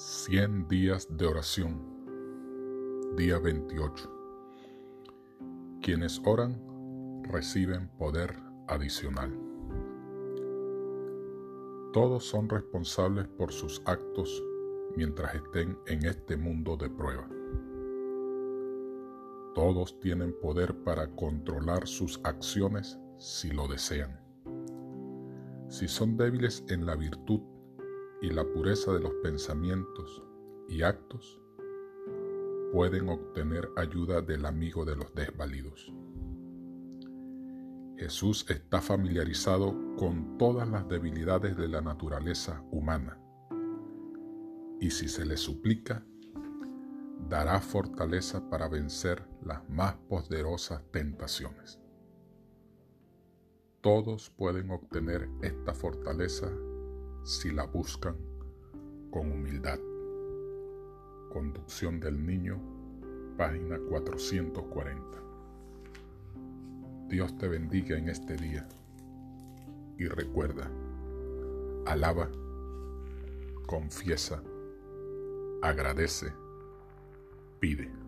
100 días de oración. Día 28. Quienes oran reciben poder adicional. Todos son responsables por sus actos mientras estén en este mundo de prueba. Todos tienen poder para controlar sus acciones si lo desean. Si son débiles en la virtud, y la pureza de los pensamientos y actos pueden obtener ayuda del amigo de los desvalidos. Jesús está familiarizado con todas las debilidades de la naturaleza humana y si se le suplica, dará fortaleza para vencer las más poderosas tentaciones. Todos pueden obtener esta fortaleza si la buscan con humildad. Conducción del Niño, página 440. Dios te bendiga en este día y recuerda, alaba, confiesa, agradece, pide.